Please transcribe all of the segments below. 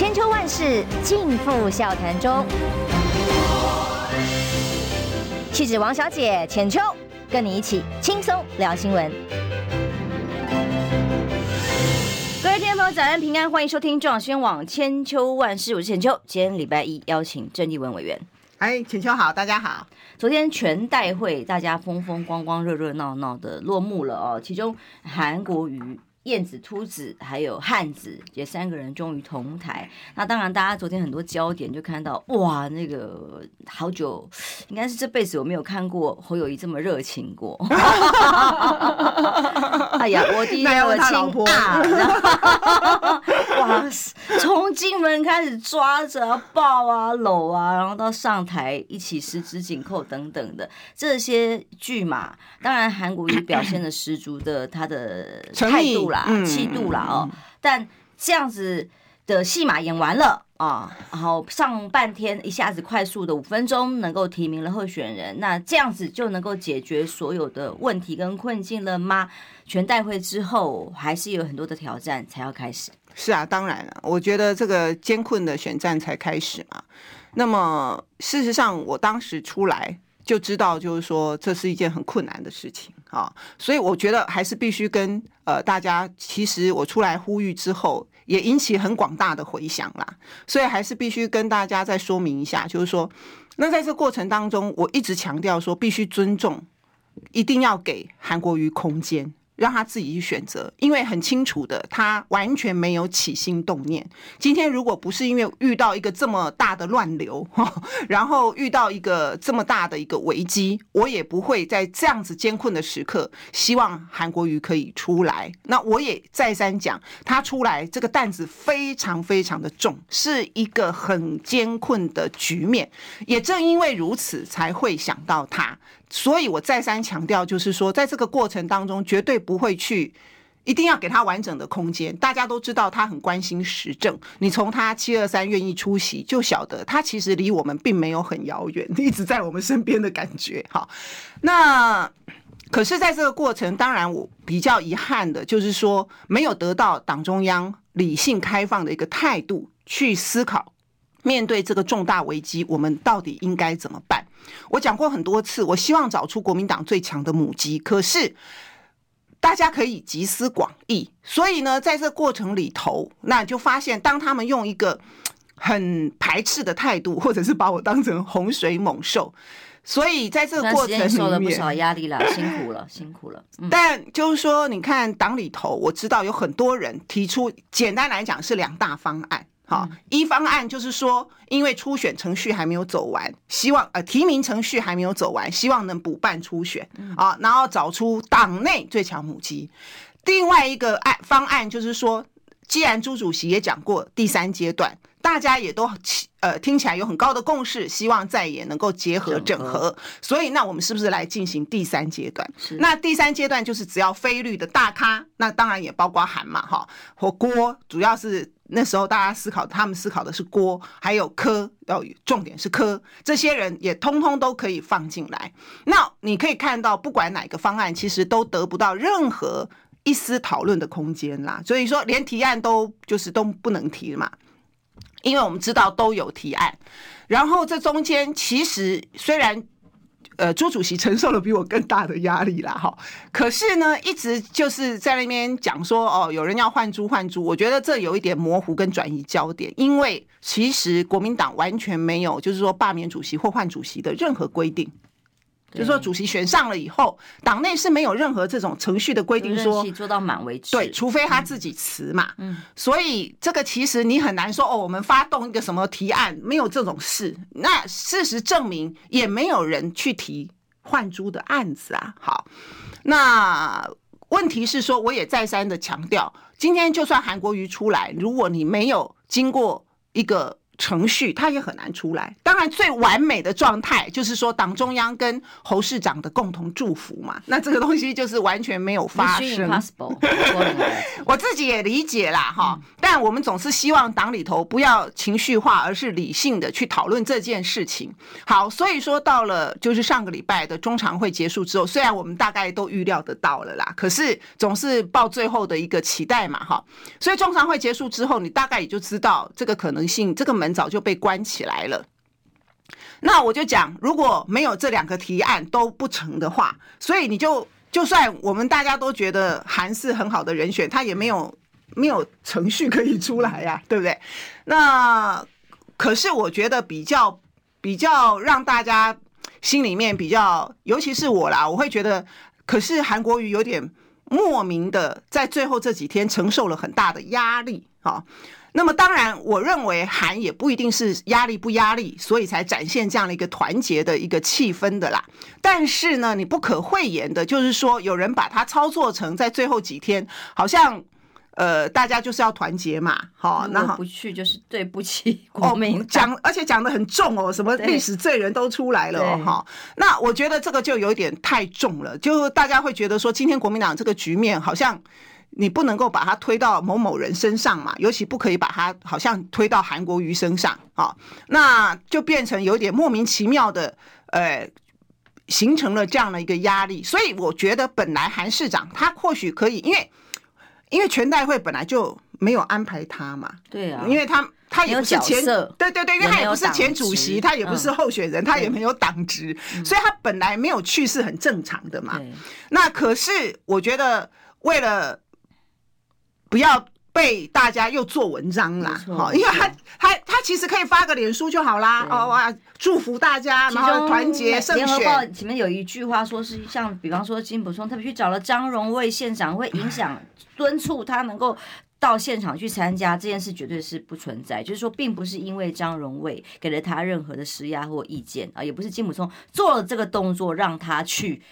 千秋万世尽付笑谈中。气质王小姐浅秋，跟你一起轻松聊新闻。各位听众朋友，早安平安，欢迎收听中广新闻网千秋万世，我是浅秋。今天礼拜一，邀请郑丽文委员。哎，浅秋好，大家好。昨天全代会大家风风光光、热热闹闹的落幕了哦，其中韩国瑜。燕子、秃子还有汉子，这三个人终于同台。那当然，大家昨天很多焦点就看到，哇，那个好久，应该是这辈子我没有看过侯友谊这么热情过。哎呀，我第一我亲啊！哇，从进门开始抓着抱啊、搂啊，然后到上台一起十指紧扣等等的这些剧码，当然韩国瑜表现的十足的他的态度。啦，气度啦哦，但这样子的戏码演完了啊，然后上半天一下子快速的五分钟能够提名了候选人，那这样子就能够解决所有的问题跟困境了吗？全代会之后还是有很多的挑战才要开始。是啊，当然了，我觉得这个艰困的选战才开始嘛。那么事实上，我当时出来。就知道，就是说，这是一件很困难的事情啊，所以我觉得还是必须跟呃大家，其实我出来呼吁之后，也引起很广大的回响啦，所以还是必须跟大家再说明一下，就是说，那在这过程当中，我一直强调说，必须尊重，一定要给韩国瑜空间。让他自己去选择，因为很清楚的，他完全没有起心动念。今天如果不是因为遇到一个这么大的乱流，然后遇到一个这么大的一个危机，我也不会在这样子艰困的时刻，希望韩国瑜可以出来。那我也再三讲，他出来这个担子非常非常的重，是一个很艰困的局面。也正因为如此，才会想到他。所以我再三强调，就是说，在这个过程当中，绝对不会去，一定要给他完整的空间。大家都知道他很关心时政，你从他七二三愿意出席，就晓得他其实离我们并没有很遥远，一直在我们身边的感觉。好，那可是在这个过程，当然我比较遗憾的就是说，没有得到党中央理性开放的一个态度去思考。面对这个重大危机，我们到底应该怎么办？我讲过很多次，我希望找出国民党最强的母鸡，可是大家可以集思广益。所以呢，在这个过程里头，那就发现，当他们用一个很排斥的态度，或者是把我当成洪水猛兽，所以在这个过程里面受了不少压力了，辛苦了，辛苦了。嗯、但就是说，你看党里头，我知道有很多人提出，简单来讲是两大方案。好，一方案就是说，因为初选程序还没有走完，希望呃提名程序还没有走完，希望能补办初选啊，然后找出党内最强母鸡。另外一个案方案就是说，既然朱主席也讲过第三阶段，大家也都呃听起来有很高的共识，希望在也能够结合整合，所以那我们是不是来进行第三阶段？那第三阶段就是只要非绿的大咖，那当然也包括韩嘛哈或郭，主要是。那时候大家思考，他们思考的是郭，还有柯，要重点是柯，这些人也通通都可以放进来。那你可以看到，不管哪个方案，其实都得不到任何一丝讨论的空间啦。所以说，连提案都就是都不能提嘛，因为我们知道都有提案。然后这中间其实虽然。呃，朱主席承受了比我更大的压力啦，哈。可是呢，一直就是在那边讲说，哦，有人要换朱换朱，我觉得这有一点模糊跟转移焦点，因为其实国民党完全没有就是说罢免主席或换主席的任何规定。就是说，主席选上了以后，党内是没有任何这种程序的规定，说做到满为止。对，除非他自己辞嘛。嗯，所以这个其实你很难说哦，我们发动一个什么提案，没有这种事。那事实证明，也没有人去提换朱的案子啊。好，那问题是说，我也再三的强调，今天就算韩国瑜出来，如果你没有经过一个。程序，他也很难出来。当然，最完美的状态就是说，党中央跟侯市长的共同祝福嘛。那这个东西就是完全没有发生。我自己也理解啦，哈。但我们总是希望党里头不要情绪化，而是理性的去讨论这件事情。好，所以说到了就是上个礼拜的中常会结束之后，虽然我们大概都预料得到了啦，可是总是抱最后的一个期待嘛，哈。所以中常会结束之后，你大概也就知道这个可能性，这个门早就被关起来了。那我就讲，如果没有这两个提案都不成的话，所以你就就算我们大家都觉得韩是很好的人选，他也没有没有程序可以出来呀，对不对？那可是我觉得比较比较让大家心里面比较，尤其是我啦，我会觉得，可是韩国瑜有点莫名的在最后这几天承受了很大的压力啊。那么当然，我认为韩也不一定是压力不压力，所以才展现这样的一个团结的一个气氛的啦。但是呢，你不可讳言的就是说，有人把它操作成在最后几天，好像呃，大家就是要团结嘛，好，那不去就是对不起国民党，讲而且讲得很重哦，什么历史罪人都出来了哦，哈。那我觉得这个就有点太重了，就大家会觉得说，今天国民党这个局面好像。你不能够把它推到某某人身上嘛，尤其不可以把它好像推到韩国瑜身上啊，那就变成有点莫名其妙的，呃，形成了这样的一个压力。所以我觉得本来韩市长他或许可以，因为因为全代会本来就没有安排他嘛，对啊，因为他他也不是前，对对对，因为他也不是前主席，他也不是候选人，他也没有党职，所以他本来没有去是很正常的嘛。那可是我觉得为了。不要被大家又做文章啦，好，因为他他他其实可以发个脸书就好啦，哦哇，祝福大家，然后团结胜选。联合报前面有一句话说是像，比方说金溥聪特别去找了张荣卫县长，会影响敦促他能够到现场去参加这件事，绝对是不存在。就是说，并不是因为张荣卫给了他任何的施压或意见啊，也不是金普聪做了这个动作让他去。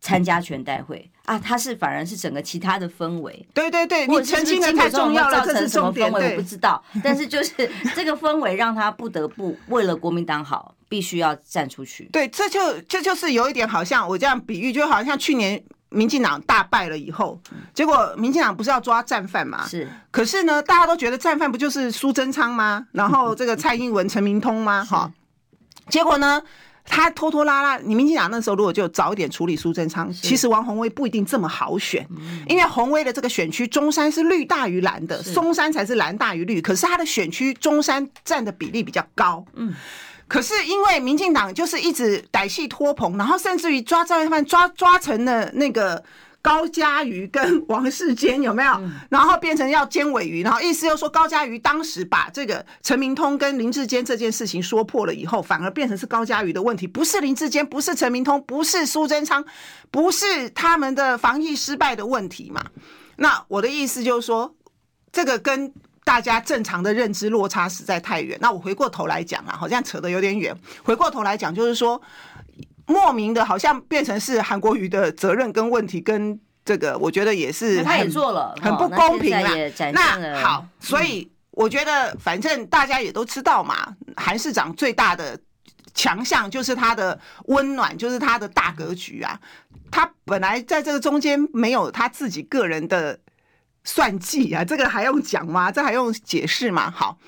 参加全代会啊，他是反而是整个其他的氛围。对对对，你澄清的太重要了，造成什么氛围我不知道，但是就是 这个氛围让他不得不为了国民党好，必须要站出去。对，这就这就是有一点好像我这样比喻，就好像去年民进党大败了以后，结果民进党不是要抓战犯嘛？是。可是呢，大家都觉得战犯不就是苏贞昌吗？然后这个 蔡英文、陈明通吗？哈，结果呢？他拖拖拉拉，你民进党那时候如果就早一点处理苏贞昌，其实王宏威不一定这么好选，因为宏威的这个选区中山是绿大于蓝的，松山才是蓝大于绿，可是他的选区中山占的比例比较高，嗯，可是因为民进党就是一直歹戏拖棚，然后甚至于抓赵一帆抓抓成了那个。高嘉瑜跟王世坚有没有？然后变成要尖尾鱼，然后意思又说高嘉瑜当时把这个陈明通跟林志坚这件事情说破了以后，反而变成是高嘉瑜的问题，不是林志坚，不是陈明通，不是苏贞昌，不是他们的防疫失败的问题嘛？那我的意思就是说，这个跟大家正常的认知落差实在太远。那我回过头来讲啊，好像扯得有点远。回过头来讲，就是说。莫名的，好像变成是韩国瑜的责任跟问题，跟这个我觉得也是，他也做了，很不公平啦。那好，所以我觉得反正大家也都知道嘛，韩市长最大的强项就是他的温暖，就是他的大格局啊。他本来在这个中间没有他自己个人的算计啊，这个还用讲吗？这还用解释吗？好，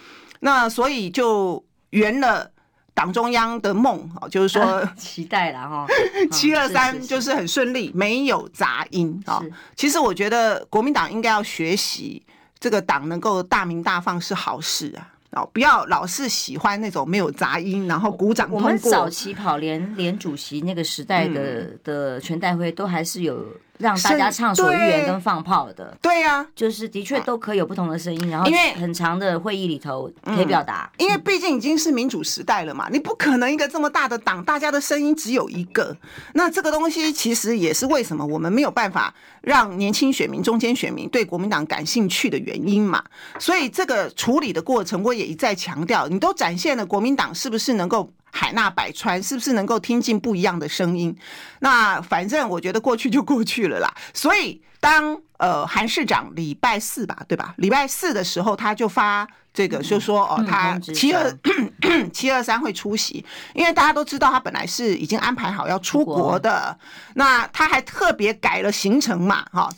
那所以就圆了。党中央的梦啊，就是说 期待了哈，七二三就是很顺利，没有杂音啊。其实我觉得国民党应该要学习这个党能够大鸣大放是好事啊，哦，不要老是喜欢那种没有杂音，然后鼓掌通过。我们早期跑连连主席那个时代的的全代会都还是有。让大家畅所欲言跟放炮的，对呀，就是的确都可以有不同的声音，然后因为很长的会议里头可以表达，因为毕竟已经是民主时代了嘛，你不可能一个这么大的党，大家的声音只有一个，那这个东西其实也是为什么我们没有办法让年轻选民、中间选民对国民党感兴趣的原因嘛。所以这个处理的过程，我也一再强调，你都展现了国民党是不是能够。海纳百川，是不是能够听进不一样的声音？那反正我觉得过去就过去了啦。所以当呃韩市长礼拜四吧，对吧？礼拜四的时候他就发这个，就说哦，他七二 七二三会出席，因为大家都知道他本来是已经安排好要出国的，那他还特别改了行程嘛，哈。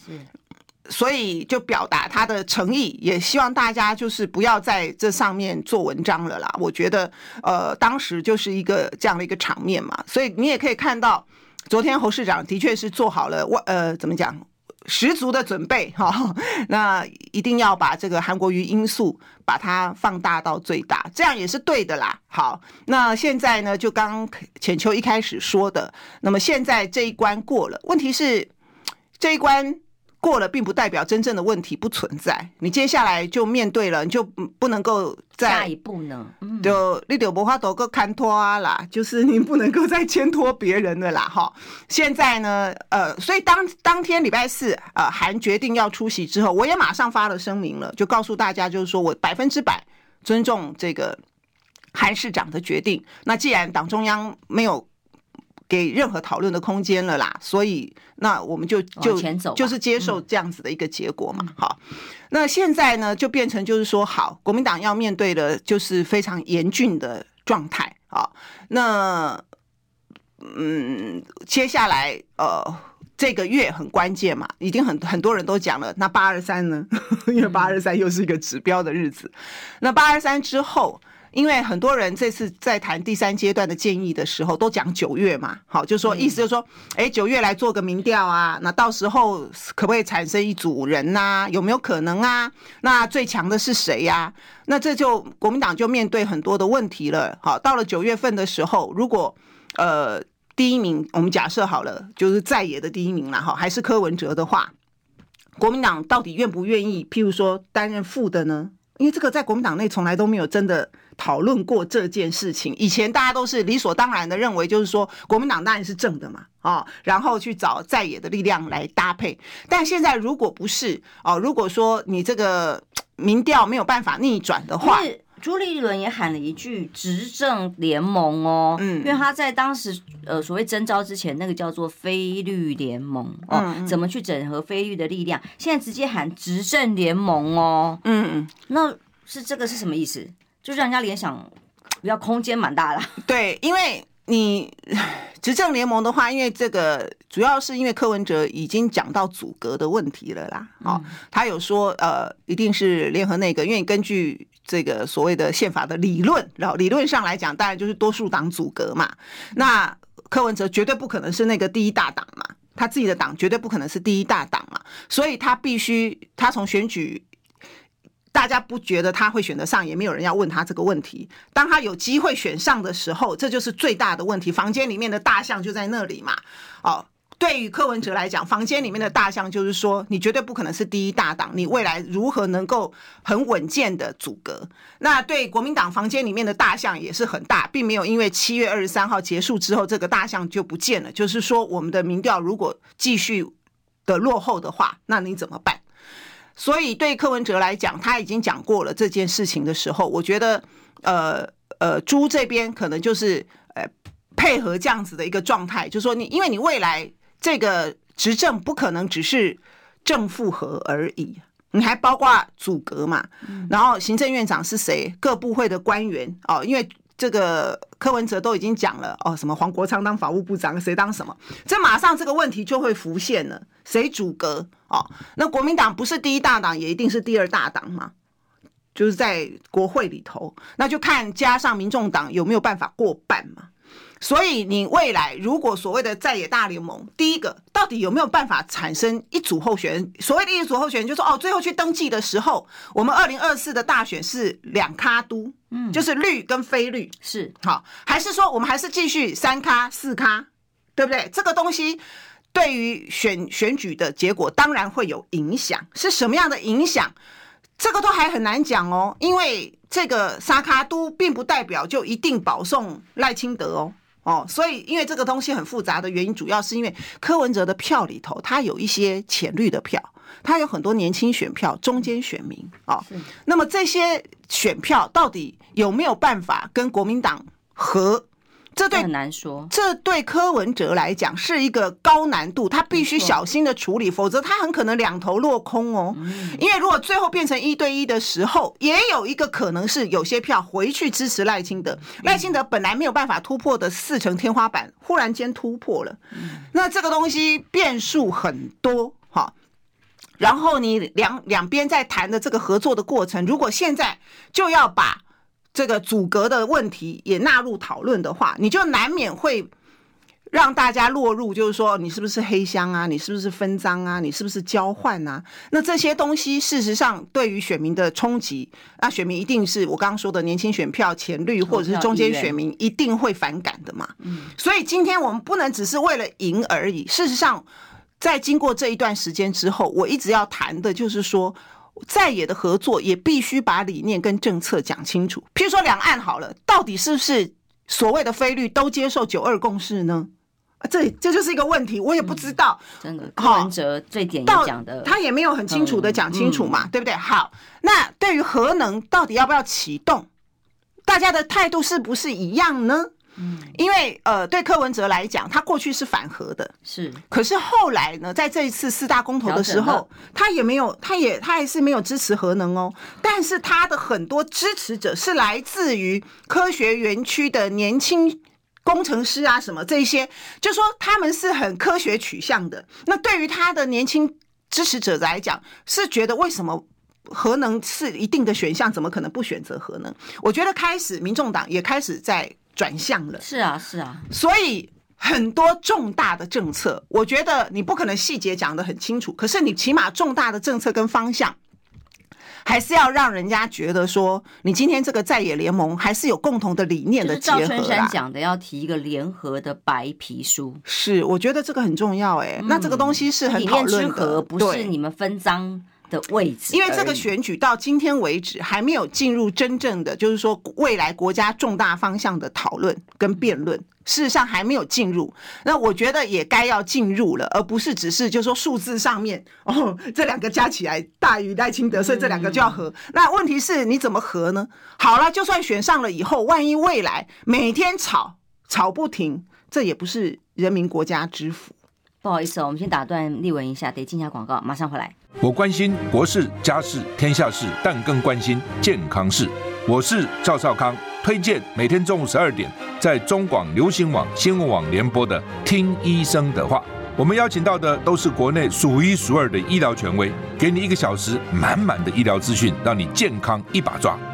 所以就表达他的诚意，也希望大家就是不要在这上面做文章了啦。我觉得，呃，当时就是一个这样的一个场面嘛。所以你也可以看到，昨天侯市长的确是做好了，呃，怎么讲，十足的准备哈。那一定要把这个韩国瑜因素把它放大到最大，这样也是对的啦。好，那现在呢，就刚浅秋一开始说的，那么现在这一关过了，问题是这一关。过了，并不代表真正的问题不存在。你接下来就面对了，你就不能够再下一步呢？嗯、就你就无法度搁牵拖啊啦，就是你不能够再牵拖别人的啦。哈，现在呢，呃，所以当当天礼拜四，呃，韩决定要出席之后，我也马上发了声明了，就告诉大家，就是说我百分之百尊重这个韩市长的决定。那既然党中央没有。给任何讨论的空间了啦，所以那我们就就就是接受这样子的一个结果嘛。好，那现在呢就变成就是说，好，国民党要面对的就是非常严峻的状态啊。那嗯，接下来呃这个月很关键嘛，已经很很多人都讲了。那八二三呢？因为八二三又是一个指标的日子。那八二三之后。因为很多人这次在谈第三阶段的建议的时候，都讲九月嘛，好，就说意思就是说，哎，九月来做个民调啊，那到时候可不可以产生一组人呐？有没有可能啊？那最强的是谁呀？那这就国民党就面对很多的问题了。好，到了九月份的时候，如果呃第一名，我们假设好了，就是在野的第一名了哈，还是柯文哲的话，国民党到底愿不愿意，譬如说担任副的呢？因为这个在国民党内从来都没有真的。讨论过这件事情，以前大家都是理所当然的认为，就是说国民党当然是正的嘛，啊，然后去找在野的力量来搭配。但现在如果不是哦，如果说你这个民调没有办法逆转的话，朱立伦也喊了一句“执政联盟”哦，嗯，因为他在当时呃所谓征召之前，那个叫做非律联盟哦，怎么去整合非律的力量？现在直接喊执政联盟哦，嗯嗯，那是这个是什么意思？就让人家联想，比较空间蛮大的。对，因为你执政联盟的话，因为这个主要是因为柯文哲已经讲到阻隔的问题了啦。哦，他有说呃，一定是联合内阁，因为根据这个所谓的宪法的理论，然后理论上来讲，当然就是多数党阻隔嘛。那柯文哲绝对不可能是那个第一大党嘛，他自己的党绝对不可能是第一大党嘛，所以他必须他从选举。大家不觉得他会选得上，也没有人要问他这个问题。当他有机会选上的时候，这就是最大的问题。房间里面的大象就在那里嘛。哦，对于柯文哲来讲，房间里面的大象就是说，你绝对不可能是第一大党，你未来如何能够很稳健的组阁？那对国民党房间里面的大象也是很大，并没有因为七月二十三号结束之后，这个大象就不见了。就是说，我们的民调如果继续的落后的话，那你怎么办？所以对柯文哲来讲，他已经讲过了这件事情的时候，我觉得，呃呃，朱这边可能就是呃配合这样子的一个状态，就是说你因为你未来这个执政不可能只是正负合而已，你还包括组阁嘛，然后行政院长是谁，各部会的官员哦，因为。这个柯文哲都已经讲了哦，什么黄国昌当法务部长，谁当什么？这马上这个问题就会浮现了，谁阻隔哦？那国民党不是第一大党，也一定是第二大党嘛？就是在国会里头，那就看加上民众党有没有办法过半嘛？所以你未来如果所谓的在野大联盟，第一个到底有没有办法产生一组候选人？所谓的一组候选人，就是说哦，最后去登记的时候，我们二零二四的大选是两咖都，嗯，就是绿跟非绿是好，还是说我们还是继续三咖四咖，对不对？这个东西对于选选举的结果当然会有影响，是什么样的影响？这个都还很难讲哦，因为这个沙卡都并不代表就一定保送赖清德哦。哦，所以因为这个东西很复杂的原因，主要是因为柯文哲的票里头，他有一些浅绿的票，他有很多年轻选票、中间选民哦。那么这些选票到底有没有办法跟国民党合？这对很难说，这对柯文哲来讲是一个高难度，他必须小心的处理，否则他很可能两头落空哦。因为如果最后变成一对一的时候，也有一个可能是有些票回去支持赖清德，赖清德本来没有办法突破的四成天花板，忽然间突破了，那这个东西变数很多哈。然后你两两边在谈的这个合作的过程，如果现在就要把这个阻隔的问题也纳入讨论的话，你就难免会让大家落入，就是说你是不是黑箱啊？你是不是分赃啊？你是不是交换啊？那这些东西事实上对于选民的冲击，那选民一定是我刚刚说的年轻选票、浅绿或者是中间选民一定会反感的嘛。嗯，所以今天我们不能只是为了赢而已。事实上，在经过这一段时间之后，我一直要谈的就是说。在野的合作也必须把理念跟政策讲清楚。譬如说两岸好了，到底是不是所谓的非绿都接受九二共识呢？这这就是一个问题，我也不知道。真的，柯文哲最典型讲的，他也没有很清楚的讲清楚嘛，对不对？好，那对于核能到底要不要启动，大家的态度是不是一样呢？嗯，因为呃，对柯文哲来讲，他过去是反核的，是。可是后来呢，在这一次四大公投的时候，他也没有，他也他还是没有支持核能哦。但是他的很多支持者是来自于科学园区的年轻工程师啊，什么这些，就说他们是很科学取向的。那对于他的年轻支持者来讲，是觉得为什么核能是一定的选项，怎么可能不选择核能？我觉得开始民众党也开始在。转向了，是啊，是啊，所以很多重大的政策，我觉得你不可能细节讲得很清楚，可是你起码重大的政策跟方向，还是要让人家觉得说，你今天这个在野联盟还是有共同的理念的结合。就是赵春山讲的，要提一个联合的白皮书，是，我觉得这个很重要，哎，那这个东西是很讨论的，不是你们分赃的位置，因为这个选举到今天为止还没有进入真正的，就是说未来国家重大方向的讨论跟辩论，事实上还没有进入。那我觉得也该要进入了，而不是只是就是说数字上面哦，这两个加起来大于赖清德，所以这两个就要合。那问题是你怎么合呢？好了，就算选上了以后，万一未来每天吵吵不停，这也不是人民国家之福。不好意思，我们先打断立文一下，得进下广告，马上回来。我关心国事、家事、天下事，但更关心健康事。我是赵少康，推荐每天中午十二点在中广流行网、新闻网联播的《听医生的话》。我们邀请到的都是国内数一数二的医疗权威，给你一个小时满满的医疗资讯，让你健康一把抓。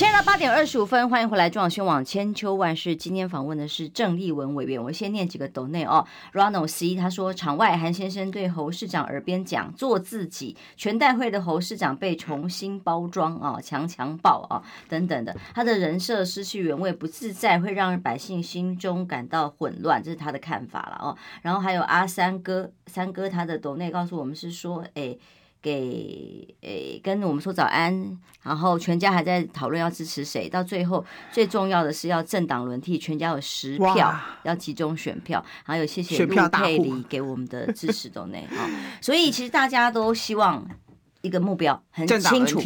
现在八点二十五分，欢迎回来中广新闻网千秋万世。今天访问的是郑丽文委员，我先念几个抖内哦。Ronald C 他说，场外韩先生对侯市长耳边讲做自己，全代会的侯市长被重新包装啊，强强暴啊等等的，他的人设失去原味，不自在，会让百姓心中感到混乱，这是他的看法了哦。然后还有阿三哥，三哥他的抖内告诉我们是说，哎。给诶，跟我们说早安，然后全家还在讨论要支持谁，到最后最重要的是要政党轮替，全家有十票要集中选票，还有谢谢陆佩里给我们的支持 都内啊，所以其实大家都希望一个目标很清楚。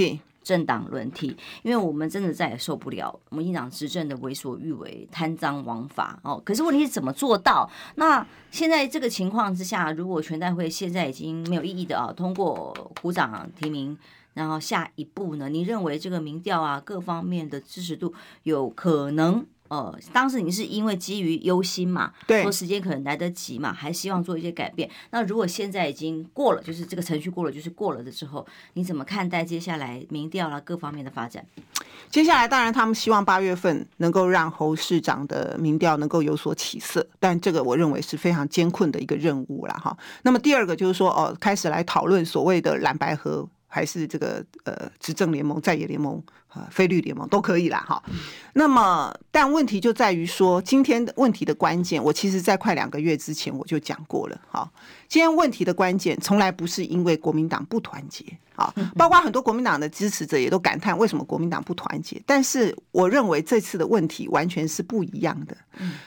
政党轮替，因为我们真的再也受不了民进党执政的为所欲为、贪赃枉法哦。可是问题是怎么做到？那现在这个情况之下，如果全代会现在已经没有意义的啊，通过鼓掌提名，然后下一步呢？你认为这个民调啊，各方面的支持度有可能？呃，当时你是因为基于忧心嘛，对，说时间可能来得及嘛，还希望做一些改变。那如果现在已经过了，就是这个程序过了，就是过了的之后，你怎么看待接下来民调啦各方面的发展？接下来当然他们希望八月份能够让侯市长的民调能够有所起色，但这个我认为是非常艰困的一个任务了哈。那么第二个就是说，哦，开始来讨论所谓的蓝白合。还是这个呃执政联盟、在野联盟、呃非绿联盟都可以啦，哈。那么，但问题就在于说，今天的问题的关键，我其实在快两个月之前我就讲过了，哈。今天问题的关键从来不是因为国民党不团结，啊，包括很多国民党的支持者也都感叹为什么国民党不团结。但是我认为这次的问题完全是不一样的。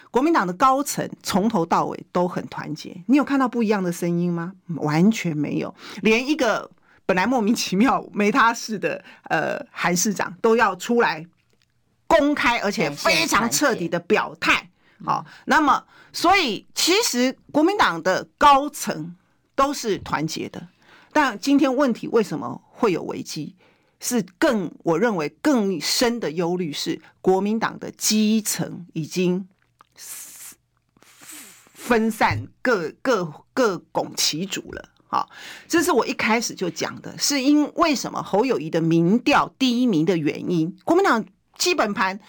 国民党的高层从头到尾都很团结，你有看到不一样的声音吗？完全没有，连一个。本来莫名其妙没他事的，呃，韩市长都要出来公开，而且非常彻底的表态。好，那么，所以其实国民党的高层都是团结的，但今天问题为什么会有危机？是更我认为更深的忧虑是，国民党的基层已经分散各各各拱其主了。好，这是我一开始就讲的，是因为什么？侯友谊的民调第一名的原因，国民党基本盘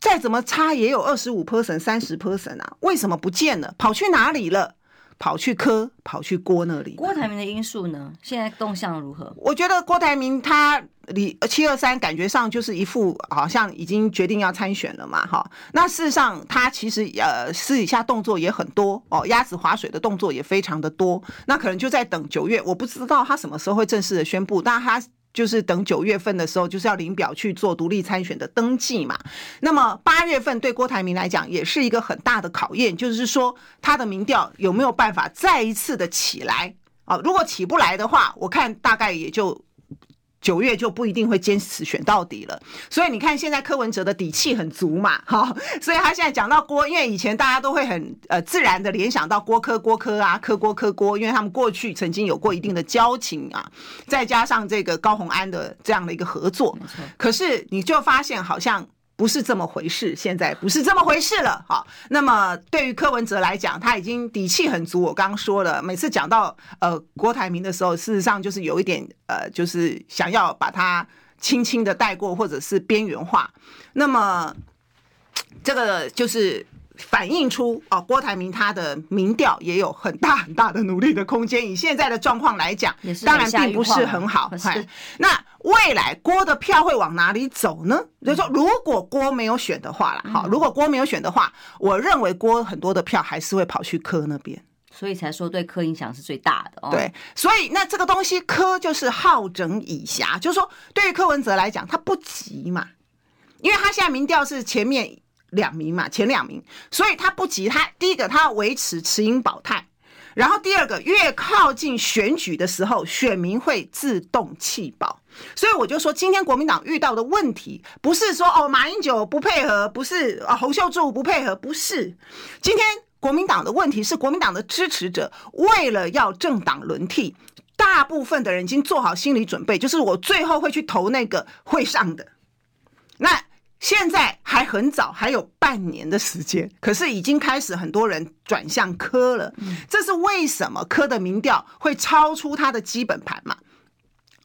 再怎么差也有二十五 percent、三十 percent 啊，为什么不见了？跑去哪里了？跑去柯，跑去郭那里。郭台铭的因素呢？现在动向如何？我觉得郭台铭他离七二三感觉上就是一副好像已经决定要参选了嘛，哈。那事实上他其实呃私底下动作也很多哦，鸭子划水的动作也非常的多。那可能就在等九月，我不知道他什么时候会正式的宣布，但他。就是等九月份的时候，就是要领表去做独立参选的登记嘛。那么八月份对郭台铭来讲也是一个很大的考验，就是说他的民调有没有办法再一次的起来啊？如果起不来的话，我看大概也就。九月就不一定会坚持选到底了，所以你看现在柯文哲的底气很足嘛，哈，所以他现在讲到郭，因为以前大家都会很呃自然的联想到郭柯郭柯啊，柯郭柯郭，因为他们过去曾经有过一定的交情啊，再加上这个高宏安的这样的一个合作，可是你就发现好像。不是这么回事，现在不是这么回事了。好，那么对于柯文哲来讲，他已经底气很足。我刚刚说了，每次讲到呃郭台铭的时候，事实上就是有一点呃，就是想要把他轻轻的带过，或者是边缘化。那么这个就是。反映出哦，郭台铭他的民调也有很大很大的努力的空间。以现在的状况来讲，当然并不是很好。那未来郭的票会往哪里走呢？就是说，如果郭没有选的话了，好，如果郭没有选的话，我认为郭很多的票还是会跑去柯那边，所以才说对柯影响是最大的哦。对，所以那这个东西柯就是好整以暇，就是说对于柯文哲来讲，他不急嘛，因为他现在民调是前面。两名嘛，前两名，所以他不急。他第一个，他要维持持盈保泰，然后第二个，越靠近选举的时候，选民会自动弃保。所以我就说，今天国民党遇到的问题，不是说哦马英九不配合，不是啊洪秀柱不配合，不是。今天国民党的问题是，国民党的支持者为了要政党轮替，大部分的人已经做好心理准备，就是我最后会去投那个会上的那。现在还很早，还有半年的时间，可是已经开始很多人转向科了。这是为什么科的民调会超出他的基本盘嘛？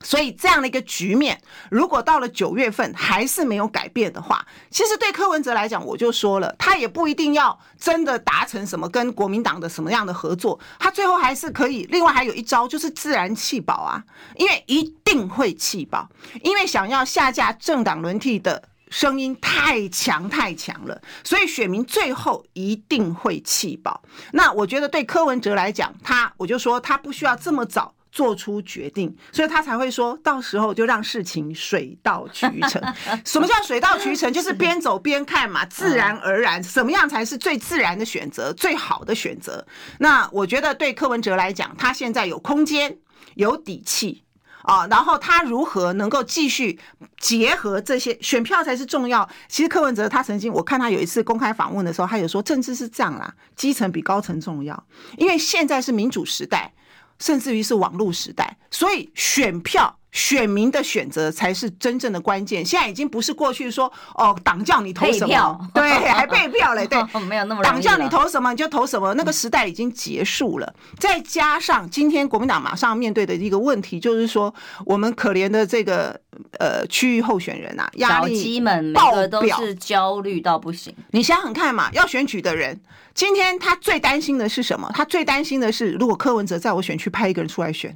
所以这样的一个局面，如果到了九月份还是没有改变的话，其实对柯文哲来讲，我就说了，他也不一定要真的达成什么跟国民党的什么样的合作，他最后还是可以。另外还有一招就是自然弃保啊，因为一定会弃保，因为想要下架政党轮替的。声音太强太强了，所以选民最后一定会弃保。那我觉得对柯文哲来讲，他我就说他不需要这么早做出决定，所以他才会说到时候就让事情水到渠成。什么叫水到渠成？就是边走边看嘛，自然而然，什么样才是最自然的选择，最好的选择。那我觉得对柯文哲来讲，他现在有空间，有底气。啊，然后他如何能够继续结合这些选票才是重要。其实柯文哲他曾经，我看他有一次公开访问的时候，他有说政治是这样啦，基层比高层重要，因为现在是民主时代，甚至于是网络时代，所以选票。选民的选择才是真正的关键。现在已经不是过去说哦，党叫你投什么，票对，还配票嘞，对，没有那么党叫你投什么你就投什么，那个时代已经结束了。再加上今天国民党马上面对的一个问题，就是说我们可怜的这个呃区域候选人啊，压力爆表，都是焦虑到不行。你想想看嘛，要选举的人，今天他最担心的是什么？他最担心的是，如果柯文哲在我选区派一个人出来选。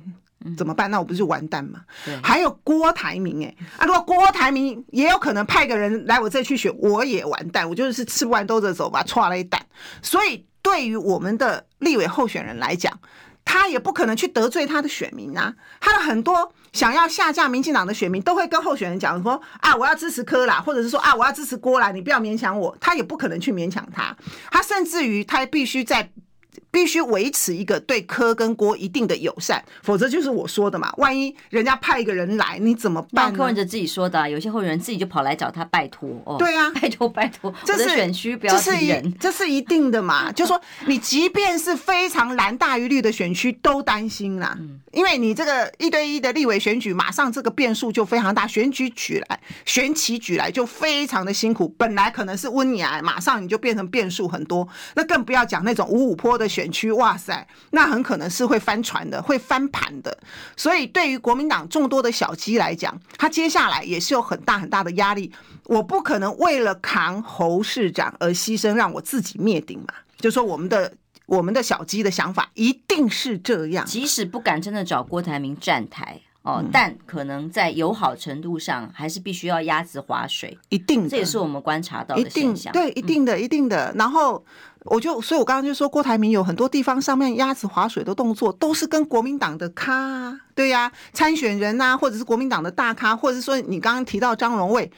怎么办？那我不是完蛋吗？对还有郭台铭，哎，啊，如果郭台铭也有可能派个人来我这去选，我也完蛋，我就是吃不完兜着走吧，踹了一蛋。所以对于我们的立委候选人来讲，他也不可能去得罪他的选民啊。他的很多想要下架民进党的选民，都会跟候选人讲说啊，我要支持柯啦，或者是说啊，我要支持郭啦，你不要勉强我。他也不可能去勉强他，他甚至于他必须在。必须维持一个对柯跟郭一定的友善，否则就是我说的嘛。万一人家派一个人来，你怎么办？柯文哲自己说的，有些候选人自己就跑来找他拜托哦。对啊，拜托拜托，这是选区不要敌人，这是一定的嘛。就说你即便是非常蓝大于绿的选区，都担心啦，因为你这个一对一的立委选举，马上这个变数就非常大，选举举来，选起举来就非常的辛苦。本来可能是温雅，马上你就变成变数很多，那更不要讲那种五五坡的选。选区哇塞，那很可能是会翻船的，会翻盘的。所以对于国民党众多的小鸡来讲，他接下来也是有很大很大的压力。我不可能为了扛侯市长而牺牲，让我自己灭顶嘛。就说我们的我们的小鸡的想法一定是这样，即使不敢真的找郭台铭站台哦，但可能在友好程度上还是必须要鸭子划水，一定，这也是我们观察到的现象。对，一定的，一定的。然后。我就，所以我刚刚就说，郭台铭有很多地方上面鸭子划水的动作，都是跟国民党的咖、啊，对呀、啊，参选人呐、啊，或者是国民党的大咖，或者是说你刚刚提到张荣卫，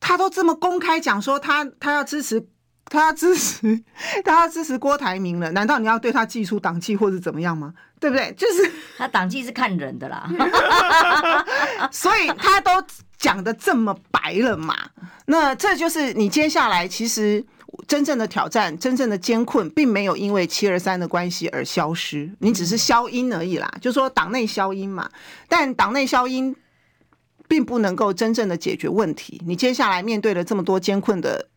他都这么公开讲说他他要支持，他要支持，他要支持郭台铭了，难道你要对他寄出党纪或者怎么样吗？对不对？就是他党纪是看人的啦 所以他都讲的这么白了嘛，那这就是你接下来其实。真正的挑战，真正的艰困，并没有因为七二三的关系而消失，你只是消音而已啦。就说党内消音嘛，但党内消音并不能够真正的解决问题。你接下来面对了这么多艰困的。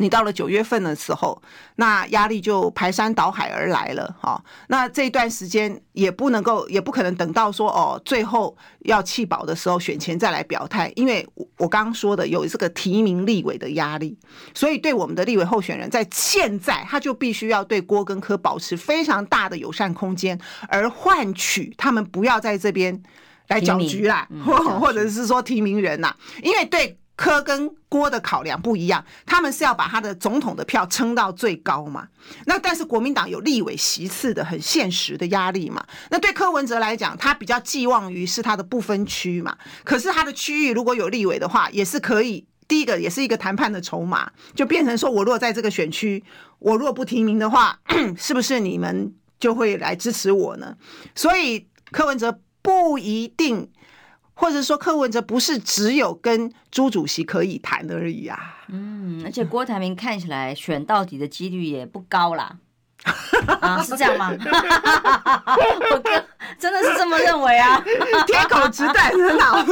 你到了九月份的时候，那压力就排山倒海而来了，哈。那这一段时间也不能够，也不可能等到说哦，最后要弃保的时候选前再来表态，因为我刚刚说的有这个提名立委的压力，所以对我们的立委候选人，在现在他就必须要对郭跟科保持非常大的友善空间，而换取他们不要在这边来搅局啦，或或者是说提名人呐，因为对。柯跟郭的考量不一样，他们是要把他的总统的票撑到最高嘛。那但是国民党有立委席次的很现实的压力嘛。那对柯文哲来讲，他比较寄望于是他的不分区嘛。可是他的区域如果有立委的话，也是可以。第一个也是一个谈判的筹码，就变成说我如果在这个选区，我如果不提名的话，是不是你们就会来支持我呢？所以柯文哲不一定。或者说柯文哲不是只有跟朱主席可以谈而已啊。嗯，而且郭台铭看起来选到底的几率也不高啦。啊，是这样吗？我哥真的是这么认为啊，铁口直断很好。我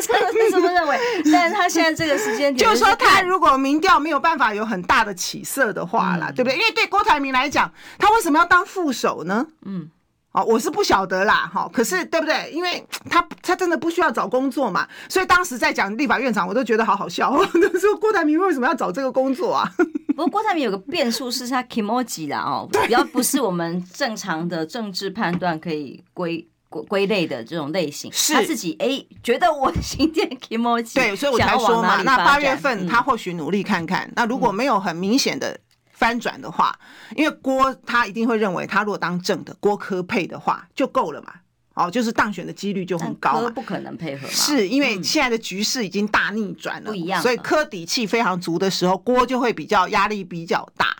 真的是这么认为，但是他现在这个时间点，就是说他如果民调没有办法有很大的起色的话啦，嗯、对不对？因为对郭台铭来讲，他为什么要当副手呢？嗯。哦，我是不晓得啦，哈，可是对不对？因为他他真的不需要找工作嘛，所以当时在讲立法院长，我都觉得好好笑。那时候郭台铭为什么要找这个工作啊？不过郭台铭有个变数是他 kimoji 啦，哦，比较不是我们正常的政治判断可以归归归类的这种类型。是他自己哎，觉得我新店 kimoji，对，所以我才说嘛，那八月份他或许努力看看。嗯、那如果没有很明显的。翻转的话，因为郭他一定会认为，他如果当正的郭科配的话就够了嘛，哦，就是当选的几率就很高嘛。柯不可能配合嘛，是因为现在的局势已经大逆转了，不一样。所以科底气非常足的时候，郭就会比较压力比较大。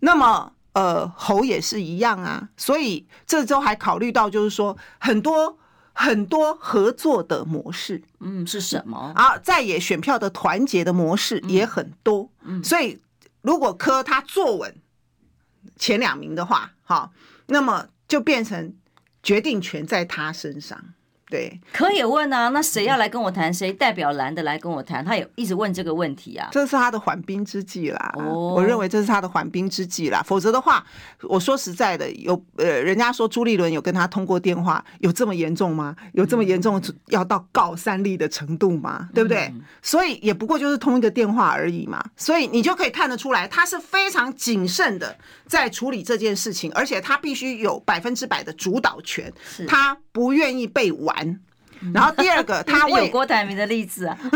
那么呃，侯也是一样啊，所以这周还考虑到就是说很多很多合作的模式，嗯，是什么？啊，在野选票的团结的模式也很多，嗯，所以。如果柯他坐稳前两名的话，好，那么就变成决定权在他身上。对，可以问啊，那谁要来跟我谈？谁代表蓝的来跟我谈？他也一直问这个问题啊。这是他的缓兵之计啦。哦，我认为这是他的缓兵之计啦。否则的话，我说实在的，有呃，人家说朱立伦有跟他通过电话，有这么严重吗？有这么严重要到告三立的程度吗？对不对？所以也不过就是通一个电话而已嘛。所以你就可以看得出来，他是非常谨慎的在处理这件事情，而且他必须有百分之百的主导权，他不愿意被玩。然后第二个，他有郭台铭的例子啊，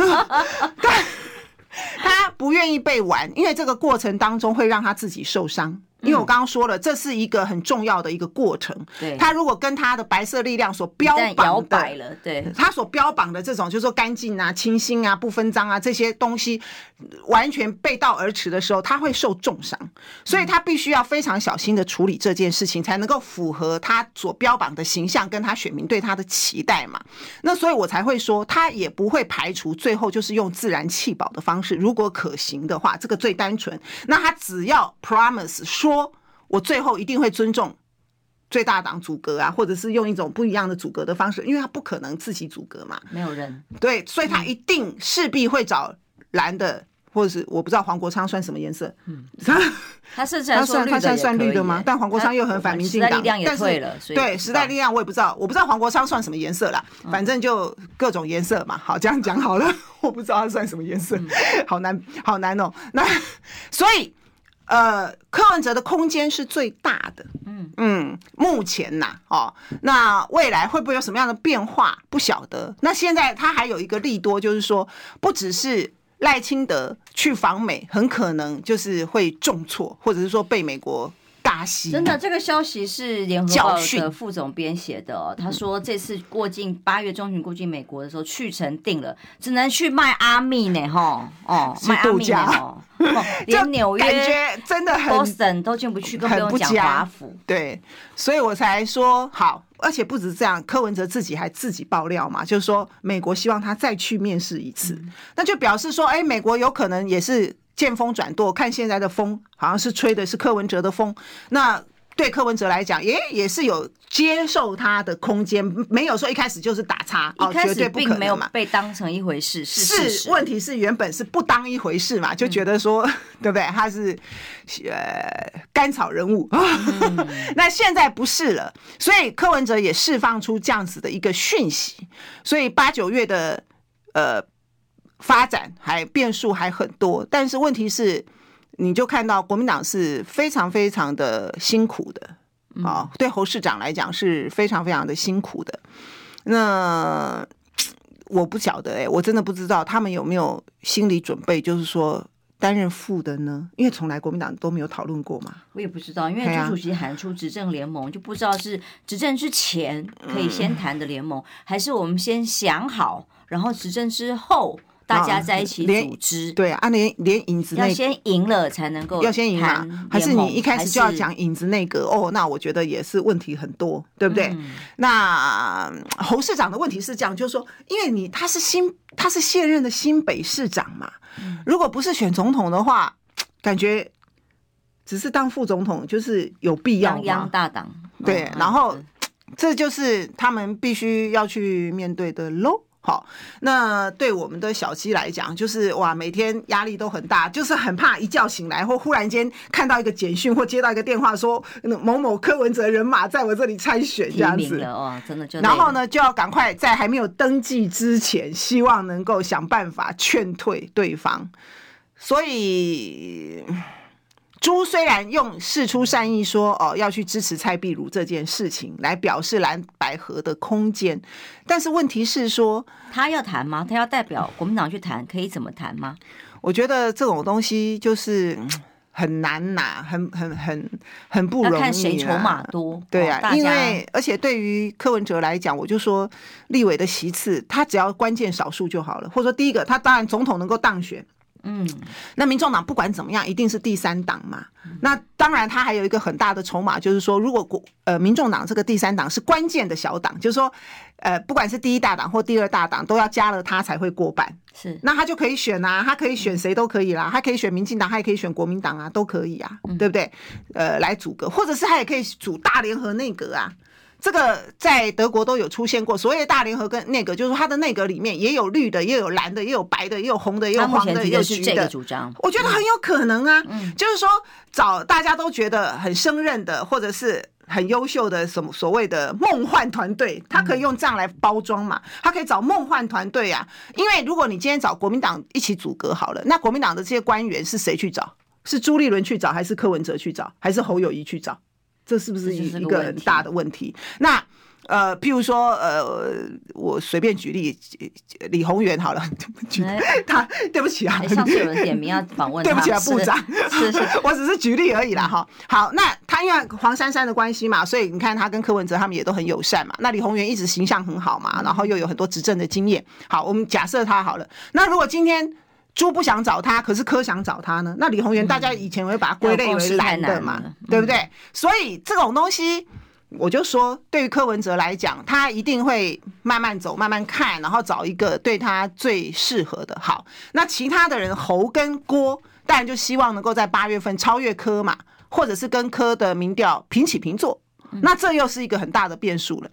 他不愿意被玩，因为这个过程当中会让他自己受伤。因为我刚刚说了，这是一个很重要的一个过程。对，他如果跟他的白色力量所标榜的，对，他所标榜的这种，就是说干净啊、清新啊、不分赃啊这些东西，完全背道而驰的时候，他会受重伤。所以他必须要非常小心的处理这件事情，才能够符合他所标榜的形象跟他选民对他的期待嘛。那所以我才会说，他也不会排除最后就是用自然弃保的方式，如果可行的话，这个最单纯。那他只要 promise 说。说我最后一定会尊重最大党阻隔啊，或者是用一种不一样的阻隔的方式，因为他不可能自己阻隔嘛，没有人。对，所以他一定势必会找蓝的，或者是我不知道黄国昌算什么颜色，嗯，他他是他算他算算绿的吗？但黄国昌又很反民进党，时代力量也退了，对时代力量我也不知道，我不知道黄国昌算什么颜色啦，反正就各种颜色嘛，好这样讲好了，我不知道他算什么颜色，好难好难哦，那所以。呃，柯文哲的空间是最大的，嗯嗯，目前呐，哦，那未来会不会有什么样的变化？不晓得。那现在他还有一个利多，就是说，不只是赖清德去访美，很可能就是会重挫，或者是说被美国。大戏真的，这个消息是联合报的副总编写的哦。他说这次过境八月中旬过境美国的时候，去程定了，只能去迈阿密呢，哈哦，迈阿密呢，哦，连纽约感觉真的很 Boston 都进不去，更不用讲华府。对，所以我才说好，而且不止这样，柯文哲自己还自己爆料嘛，就是说美国希望他再去面试一次，那就表示说，哎，美国有可能也是。见风转舵，看现在的风好像是吹的是柯文哲的风，那对柯文哲来讲，也也是有接受他的空间，没有说一开始就是打叉，一开始并没有被当成一回事，是是问题是原本是不当一回事嘛，就觉得说、嗯、对不对？他是呃甘草人物，嗯、那现在不是了，所以柯文哲也释放出这样子的一个讯息，所以八九月的呃。发展还变数还很多，但是问题是，你就看到国民党是非常非常的辛苦的啊，对侯市长来讲是非常非常的辛苦的。那我不晓得哎，我真的不知道他们有没有心理准备，就是说担任副的呢？因为从来国民党都没有讨论过嘛。我也不知道，因为朱主席喊出执政联盟，就不知道是执政之前可以先谈的联盟，还是我们先想好，然后执政之后。大家在一起组织，对啊，连连影子要先赢了才能够要先赢嘛？还是你一开始就要讲影子内阁？哦，那我觉得也是问题很多，对不对？嗯、那侯市长的问题是这样，就是说，因为你他是新，他是现任的新北市长嘛，如果不是选总统的话，感觉只是当副总统就是有必要吗？泱泱大党对，然后这就是他们必须要去面对的喽。好，那对我们的小七来讲，就是哇，每天压力都很大，就是很怕一觉醒来或忽然间看到一个简讯或接到一个电话说某某柯文哲人马在我这里参选这样子，哦，真的就然后呢就要赶快在还没有登记之前，希望能够想办法劝退对方，所以。朱虽然用事出善意说哦要去支持蔡壁如这件事情来表示蓝白合的空间，但是问题是说他要谈吗？他要代表国民党去谈，可以怎么谈吗？我觉得这种东西就是很难拿，很很很很不容易。看谁筹码多，对啊，因为而且对于柯文哲来讲，我就说立委的席次，他只要关键少数就好了，或者说第一个，他当然总统能够当选。嗯，那民众党不管怎么样，一定是第三党嘛。那当然，他还有一个很大的筹码，就是说，如果国呃民众党这个第三党是关键的小党，就是说，呃，不管是第一大党或第二大党，都要加了他才会过半。是，那他就可以选啊，他可以选谁都可以啦，他可以选民进党，他也可以选国民党啊，都可以啊，对不对？呃，来组阁，或者是他也可以组大联合内阁啊。这个在德国都有出现过，所谓的大联合跟内阁，就是说他的内阁里面也有绿的，也有蓝的，也有白的，也有红的，也有黄的，也有橘的。主张，我觉得很有可能啊，就是说找大家都觉得很胜任的，或者是。很优秀的什么所谓的梦幻团队，他可以用这样来包装嘛？他可以找梦幻团队啊，因为如果你今天找国民党一起组阁好了，那国民党的这些官员是谁去找？是朱立伦去找，还是柯文哲去找，还是侯友谊去找？这是不是一一个很大的问题？那。呃，譬如说，呃，我随便举例，李宏源好了，举他，对不起啊，上次有人点名 要访问，对不起啊，部长，是是，我只是举例而已啦，哈。好，那他因为黄珊珊的关系嘛，所以你看他跟柯文哲他们也都很友善嘛。那李宏源一直形象很好嘛，然后又有很多执政的经验。好，我们假设他好了。那如果今天朱不想找他，可是柯想找他呢？那李宏源大家以前会把他归类为蓝的嘛，对不对？所以这种东西。我就说，对于柯文哲来讲，他一定会慢慢走，慢慢看，然后找一个对他最适合的。好，那其他的人侯跟郭，当然就希望能够在八月份超越柯嘛，或者是跟柯的民调平起平坐。那这又是一个很大的变数了，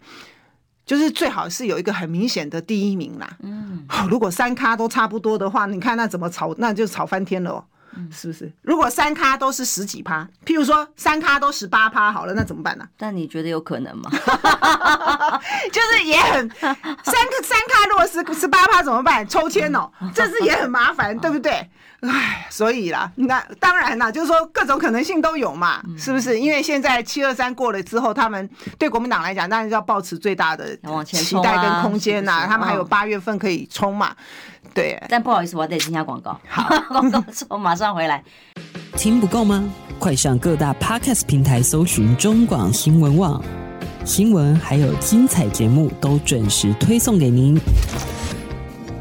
就是最好是有一个很明显的第一名啦。嗯，如果三咖都差不多的话，你看那怎么吵，那就吵翻天了哦。是不是？如果三咖都是十几趴，譬如说三咖都十八趴好了，那怎么办呢？但你觉得有可能吗？就是也很三个三咖如果是十八趴怎么办？抽签哦，这是也很麻烦，对不对？哎，所以啦，那当然啦，就是说各种可能性都有嘛，是不是？因为现在七二三过了之后，他们对国民党来讲，当然要保持最大的期待跟空间呐。他们还有八月份可以冲嘛。对，但不好意思，我得听下广告。好，广告之后马上回来。听不够吗？快上各大 Podcast 平台搜寻中广新闻网新闻，还有精彩节目都准时推送给您，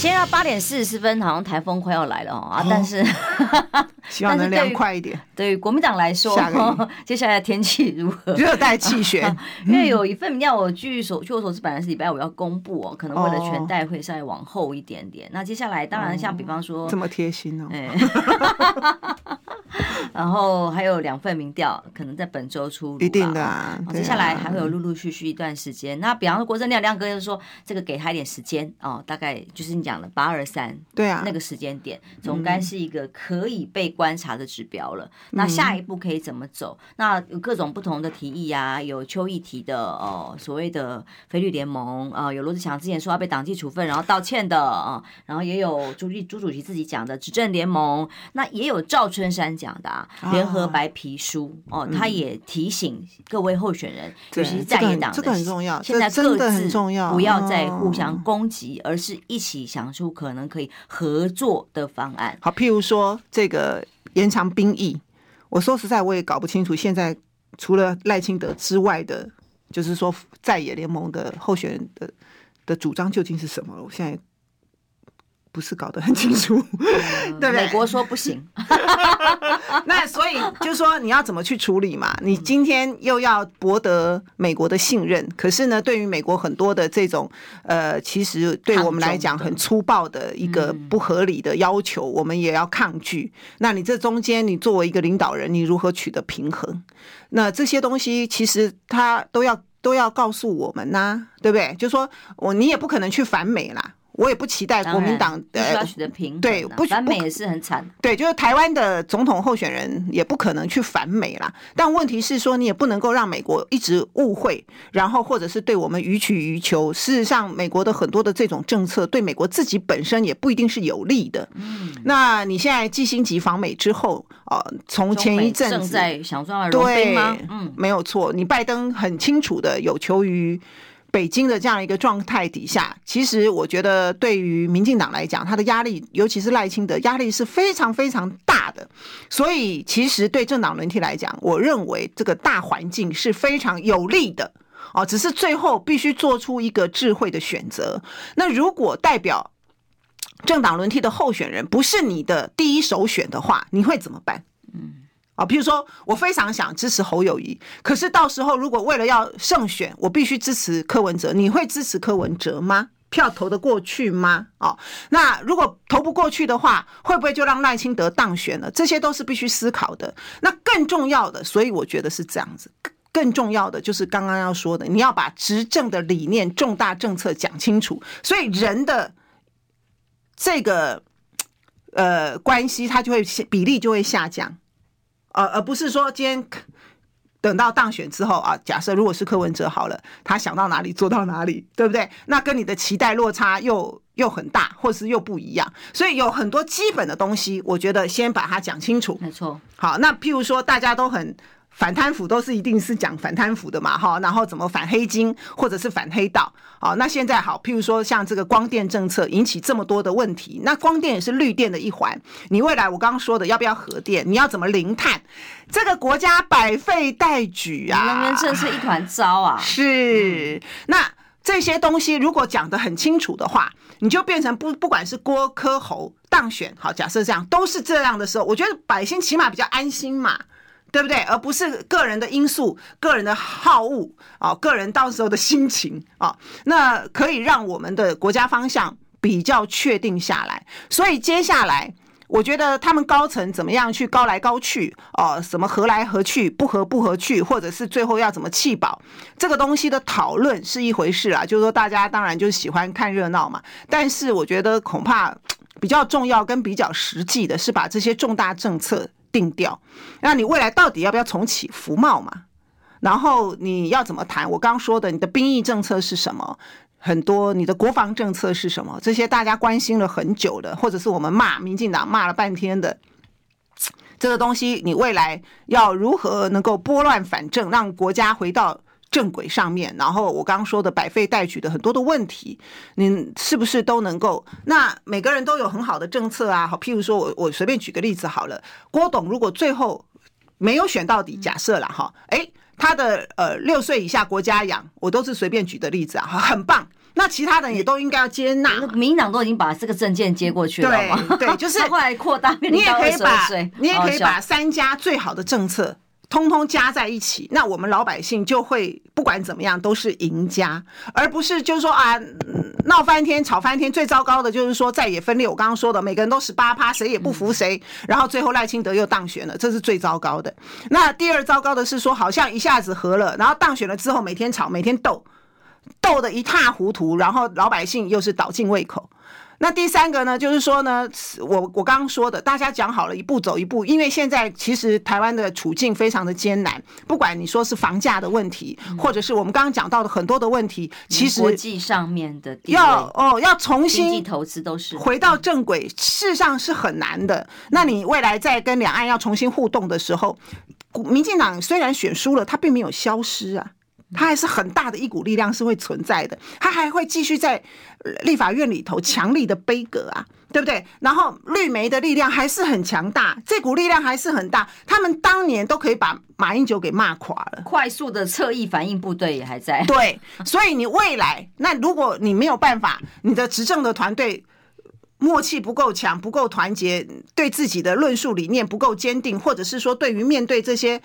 现在要八点四十四分，好像台风快要来了哦啊！但是，希望能凉快一点。对于国民党来说，接下来的天气如何？热带气旋。因为有一份民调，我据所据我所知，本来是礼拜五要公布哦，可能为了全代会稍微往后一点点。那接下来，当然像比方说，这么贴心哦。然后还有两份民调，可能在本周出炉。一定的啊。接下来还会有陆陆续续一段时间。那比方说国政亮亮哥就说，这个给他一点时间哦，大概就是你讲的八二三，对啊，那个时间点总该是一个可以被观察的指标了。那下一步可以怎么走？那有各种不同的提议啊，有邱议题的哦，所谓的非绿联盟啊，有罗志祥之前说要被党纪处分然后道歉的啊，然后也有朱立朱主席自己讲的执政联盟，那也有赵春山讲的啊，联合白皮书哦，他也提醒各位候选人，尤其是在野党，这个很重要，现在各自不要再互相攻击，而是一起想讲出可能可以合作的方案。好，譬如说这个延长兵役。我说实在，我也搞不清楚现在除了赖清德之外的，就是说在野联盟的候选人的的主张究竟是什么。我现在。不是搞得很清楚，对不对？美国说不行，那所以就是说你要怎么去处理嘛？你今天又要博得美国的信任，可是呢，对于美国很多的这种呃，其实对我们来讲很粗暴的一个不合理的要求，我们也要抗拒。那你这中间，你作为一个领导人，你如何取得平衡？那这些东西其实他都要都要告诉我们呐，对不对？就是说我你也不可能去反美啦。我也不期待国民党的对，不反美也是很惨。对，就是台湾的总统候选人也不可能去反美啦。但问题是说，你也不能够让美国一直误会，然后或者是对我们予取予求。事实上，美国的很多的这种政策对美国自己本身也不一定是有利的。嗯，那你现在季辛吉访美之后，呃，从前一阵子正在想办法融冰吗？嗯，没有错。你拜登很清楚的有求于。北京的这样一个状态底下，其实我觉得对于民进党来讲，他的压力，尤其是赖清德压力是非常非常大的。所以，其实对政党轮替来讲，我认为这个大环境是非常有利的哦。只是最后必须做出一个智慧的选择。那如果代表政党轮替的候选人不是你的第一首选的话，你会怎么办？嗯。啊。譬如说我非常想支持侯友宜，可是到时候如果为了要胜选，我必须支持柯文哲，你会支持柯文哲吗？票投得过去吗？哦，那如果投不过去的话，会不会就让赖清德当选了？这些都是必须思考的。那更重要的，所以我觉得是这样子。更重要的就是刚刚要说的，你要把执政的理念、重大政策讲清楚。所以人的这个呃关系，它就会比例就会下降，呃，而不是说今天。等到当选之后啊，假设如果是柯文哲好了，他想到哪里做到哪里，对不对？那跟你的期待落差又又很大，或是又不一样，所以有很多基本的东西，我觉得先把它讲清楚。没错。好，那譬如说大家都很。反贪腐都是一定是讲反贪腐的嘛，哈，然后怎么反黑金或者是反黑道，好，那现在好，譬如说像这个光电政策引起这么多的问题，那光电也是绿电的一环，你未来我刚刚说的要不要核电，你要怎么零碳，这个国家百废待举啊，能源政策一团糟啊，是，那这些东西如果讲得很清楚的话，你就变成不不管是郭科侯当选，好，假设这样都是这样的时候，我觉得百姓起码比较安心嘛。对不对？而不是个人的因素、个人的好恶啊，个人到时候的心情啊，那可以让我们的国家方向比较确定下来。所以接下来，我觉得他们高层怎么样去高来高去哦，什么合来合去，不合不合去，或者是最后要怎么弃保，这个东西的讨论是一回事啊。就是说，大家当然就是喜欢看热闹嘛。但是我觉得恐怕比较重要跟比较实际的是把这些重大政策。定调，那你未来到底要不要重启服贸嘛？然后你要怎么谈？我刚刚说的，你的兵役政策是什么？很多你的国防政策是什么？这些大家关心了很久的，或者是我们骂民进党骂了半天的这个东西，你未来要如何能够拨乱反正，让国家回到？正轨上面，然后我刚刚说的百废待举的很多的问题，你是不是都能够？那每个人都有很好的政策啊，好，譬如说我我随便举个例子好了，郭董如果最后没有选到底，假设了哈，哎，他的呃六岁以下国家养，我都是随便举的例子啊，很棒。那其他人也都应该要接纳，民进党都已经把这个证件接过去了嘛，对，对，就是 后来扩大，你也可以把，你也可以把三家最好的政策。通通加在一起，那我们老百姓就会不管怎么样都是赢家，而不是就是说啊闹翻天、吵翻天。最糟糕的就是说在也分裂，我刚刚说的每个人都十八趴，谁也不服谁，然后最后赖清德又当选了，这是最糟糕的。那第二糟糕的是说，好像一下子和了，然后当选了之后每天吵、每天斗，斗得一塌糊涂，然后老百姓又是倒尽胃口。那第三个呢，就是说呢，我我刚刚说的，大家讲好了，一步走一步，因为现在其实台湾的处境非常的艰难，不管你说是房价的问题，或者是我们刚刚讲到的很多的问题，其实国际上面的要哦要重新投资都是回到正轨，事实上是很难的。那你未来在跟两岸要重新互动的时候，民进党虽然选输了，它并没有消失啊。它还是很大的一股力量是会存在的，它还会继续在立法院里头强力的杯葛啊，对不对？然后绿媒的力量还是很强大，这股力量还是很大。他们当年都可以把马英九给骂垮了，快速的侧翼反应部队也还在。对，所以你未来那如果你没有办法，你的执政的团队。默契不够强，不够团结，对自己的论述理念不够坚定，或者是说，对于面对这些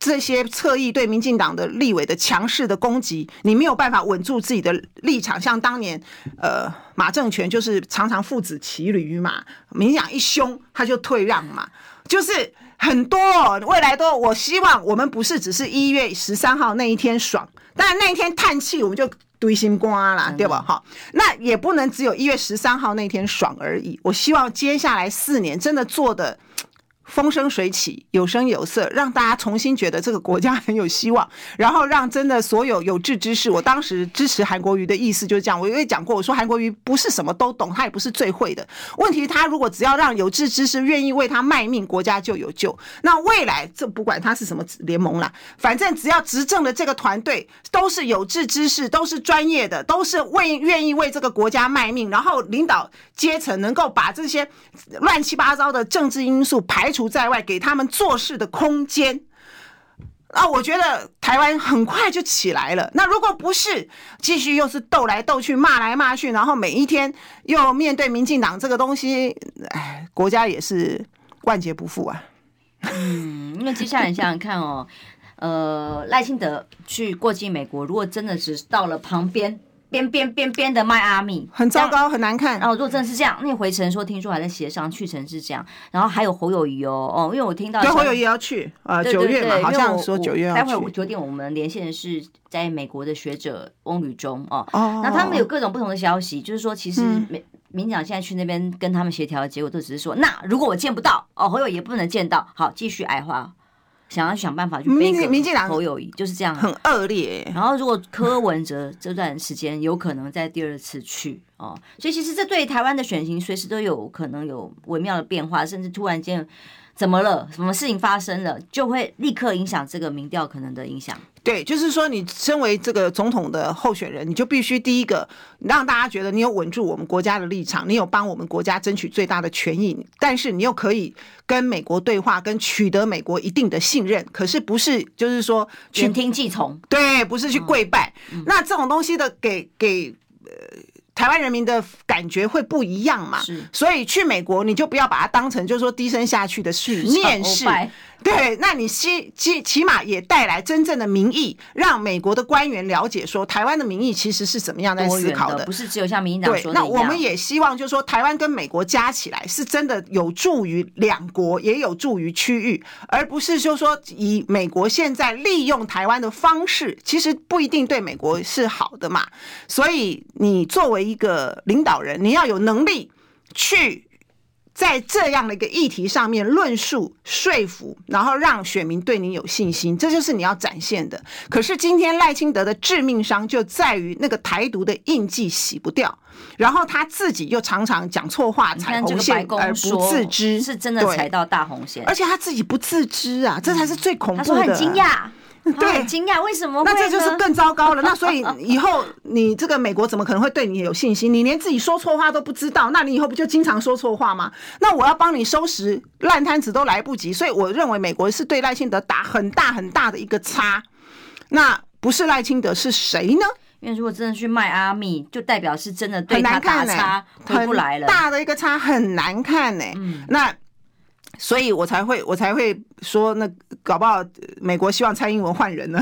这些侧翼对民进党的立委的强势的攻击，你没有办法稳住自己的立场。像当年，呃，马政权就是常常父子骑驴嘛，民进党一凶他就退让嘛，就是很多未来都，我希望我们不是只是一月十三号那一天爽，但那一天叹气，我们就。堆心瓜啦，对吧？好，那也不能只有一月十三号那天爽而已。我希望接下来四年真的做的。风生水起，有声有色，让大家重新觉得这个国家很有希望，然后让真的所有有志之士，我当时支持韩国瑜的意思就是这样。我也讲过，我说韩国瑜不是什么都懂，他也不是最会的。问题他如果只要让有志之士愿意为他卖命，国家就有救。那未来这不管他是什么联盟啦，反正只要执政的这个团队都是有志之士，都是专业的，都是为愿意为这个国家卖命，然后领导阶层能够把这些乱七八糟的政治因素排除除在外，给他们做事的空间。啊，我觉得台湾很快就起来了。那如果不是继续又是斗来斗去、骂来骂去，然后每一天又面对民进党这个东西，哎，国家也是万劫不复啊。嗯，因为接下来你想想看哦，呃，赖清德去过境美国，如果真的只到了旁边。边边边边的迈阿密很糟糕，很难看。然后如果真的是这样，那回程说听说还在协商，去程是这样。然后还有侯友谊哦哦，因为我听到侯友宜要去啊九月嘛，好像说九月要去。待会九点我们连线的是在美国的学者翁宇中哦。哦。那他们有各种不同的消息，就是说其实民民长现在去那边跟他们协调的结果，都只是说，那如果我见不到哦，侯友宜也不能见到，好继续矮化。想要想办法去民民进党侯友谊就是这样很恶劣。然后如果柯文哲这段时间有可能在第二次去哦，所以其实这对台湾的选情随时都有可能有微妙的变化，甚至突然间怎么了，什么事情发生了，就会立刻影响这个民调可能的影响。对，就是说，你身为这个总统的候选人，你就必须第一个让大家觉得你有稳住我们国家的立场，你有帮我们国家争取最大的权益，但是你又可以跟美国对话，跟取得美国一定的信任。可是不是就是说言听计从？对，不是去跪拜。嗯、那这种东西的给给呃台湾人民的感觉会不一样嘛？是，所以去美国你就不要把它当成就是说低声下去的去面试。对，那你起起起码也带来真正的民意，让美国的官员了解说，台湾的民意其实是怎么样在思考的，的不是只有像民进党说的。那我们也希望就是说，台湾跟美国加起来是真的有助于两国，也有助于区域，而不是就是说以美国现在利用台湾的方式，其实不一定对美国是好的嘛。所以你作为一个领导人，你要有能力去。在这样的一个议题上面论述说服，然后让选民对你有信心，这就是你要展现的。可是今天赖清德的致命伤就在于那个台独的印记洗不掉，然后他自己又常常讲错话，踩红线而不自知，是真的踩到大红线，而且他自己不自知啊，这才是最恐怖的。他说很惊讶。对，很惊讶为什么？那这就是更糟糕了。那所以 以后你这个美国怎么可能会对你有信心？你连自己说错话都不知道，那你以后不就经常说错话吗？那我要帮你收拾烂摊子都来不及。所以我认为美国是对赖清德打很大很大的一个叉。那不是赖清德是谁呢？因为如果真的去迈阿密，就代表是真的对他打叉回不来了，大的一个叉很难看呢。嗯，那。所以我才会，我才会说，那搞不好美国希望蔡英文换人呢。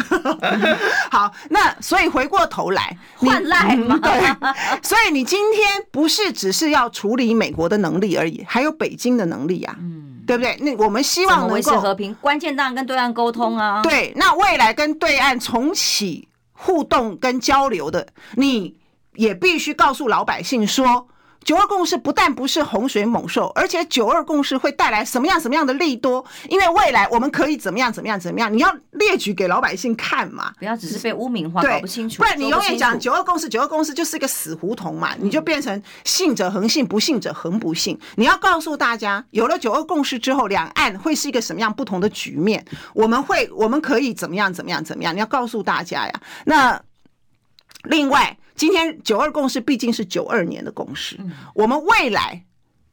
好，那所以回过头来换赖嘛。对，所以你今天不是只是要处理美国的能力而已，还有北京的能力呀，嗯，对不对？那我们希望能够维持和平，关键当然跟对岸沟通啊。对，那未来跟对岸重启互动跟交流的，你也必须告诉老百姓说。九二共识不但不是洪水猛兽，而且九二共识会带来什么样什么样的利多？因为未来我们可以怎么样怎么样怎么样？你要列举给老百姓看嘛，不要只是被污名化，搞不清楚。不然你永远讲九二共识，九二共识就是一个死胡同嘛，你就变成信者恒信，不信者恒不信。你要告诉大家，有了九二共识之后，两岸会是一个什么样不同的局面？我们会，我们可以怎么样怎么样怎么样？你要告诉大家呀。那另外。今天九二共识毕竟是九二年的共识，我们未来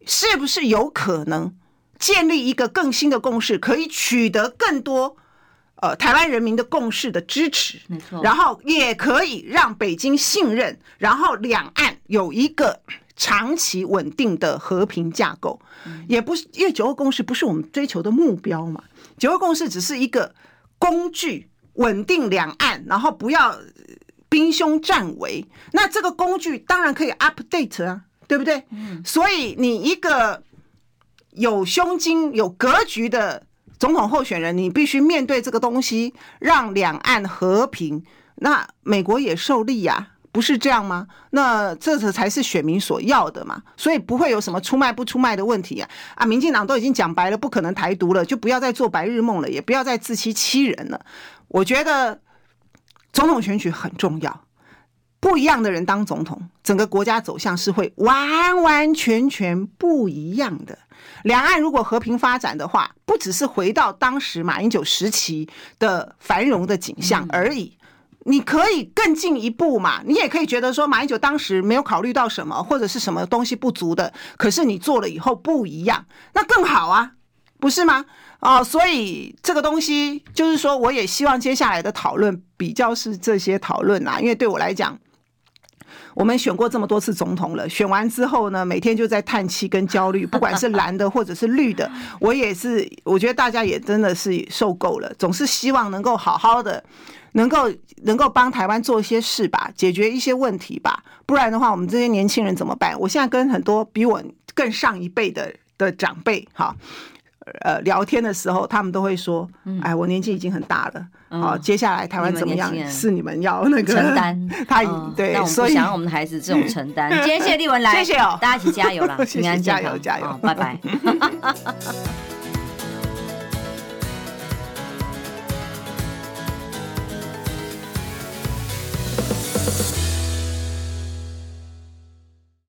是不是有可能建立一个更新的共识，可以取得更多呃台湾人民的共识的支持？没错，然后也可以让北京信任，然后两岸有一个长期稳定的和平架构。也不是因为九二共识不是我们追求的目标嘛，九二共识只是一个工具，稳定两岸，然后不要。兵凶战危，那这个工具当然可以 update 啊，对不对？嗯，所以你一个有胸襟、有格局的总统候选人，你必须面对这个东西，让两岸和平，那美国也受力呀，不是这样吗？那这才才是选民所要的嘛，所以不会有什么出卖不出卖的问题啊！啊，民进党都已经讲白了，不可能台独了，就不要再做白日梦了，也不要再自欺欺人了。我觉得。总统选举很重要，不一样的人当总统，整个国家走向是会完完全全不一样的。两岸如果和平发展的话，不只是回到当时马英九时期的繁荣的景象而已，你可以更进一步嘛。你也可以觉得说马英九当时没有考虑到什么，或者是什么东西不足的，可是你做了以后不一样，那更好啊，不是吗？哦，所以这个东西就是说，我也希望接下来的讨论比较是这些讨论啊，因为对我来讲，我们选过这么多次总统了，选完之后呢，每天就在叹气跟焦虑，不管是蓝的或者是绿的，我也是，我觉得大家也真的是受够了，总是希望能够好好的，能够能够帮台湾做一些事吧，解决一些问题吧，不然的话，我们这些年轻人怎么办？我现在跟很多比我更上一辈的的长辈，哈。呃，聊天的时候，他们都会说：“哎，我年纪已经很大了，好，接下来台湾怎么样？是你们要那个承担。”他对，所以想要我们的孩子这种承担。今天谢谢丽文来，谢谢哦，大家一起加油啦，平安加油加油，拜拜。